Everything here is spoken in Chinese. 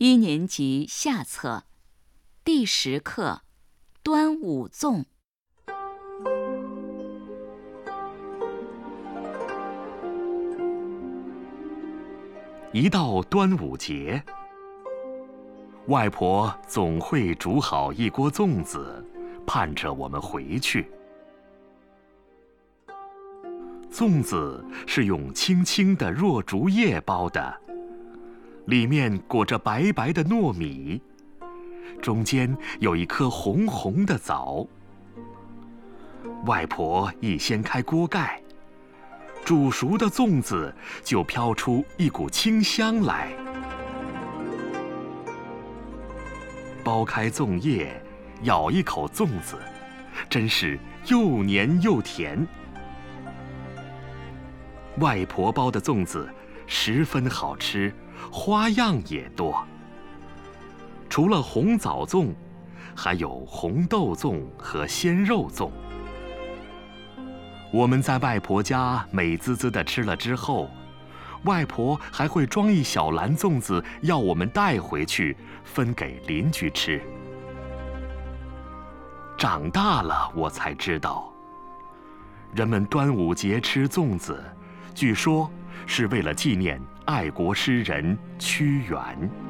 一年级下册，第十课《端午粽》。一到端午节，外婆总会煮好一锅粽子，盼着我们回去。粽子是用青青的箬竹叶包的。里面裹着白白的糯米，中间有一颗红红的枣。外婆一掀开锅盖，煮熟的粽子就飘出一股清香来。剥开粽叶，咬一口粽子，真是又黏又甜。外婆包的粽子十分好吃。花样也多，除了红枣粽，还有红豆粽和鲜肉粽。我们在外婆家美滋滋的吃了之后，外婆还会装一小篮粽子要我们带回去分给邻居吃。长大了，我才知道，人们端午节吃粽子，据说是为了纪念。爱国诗人屈原。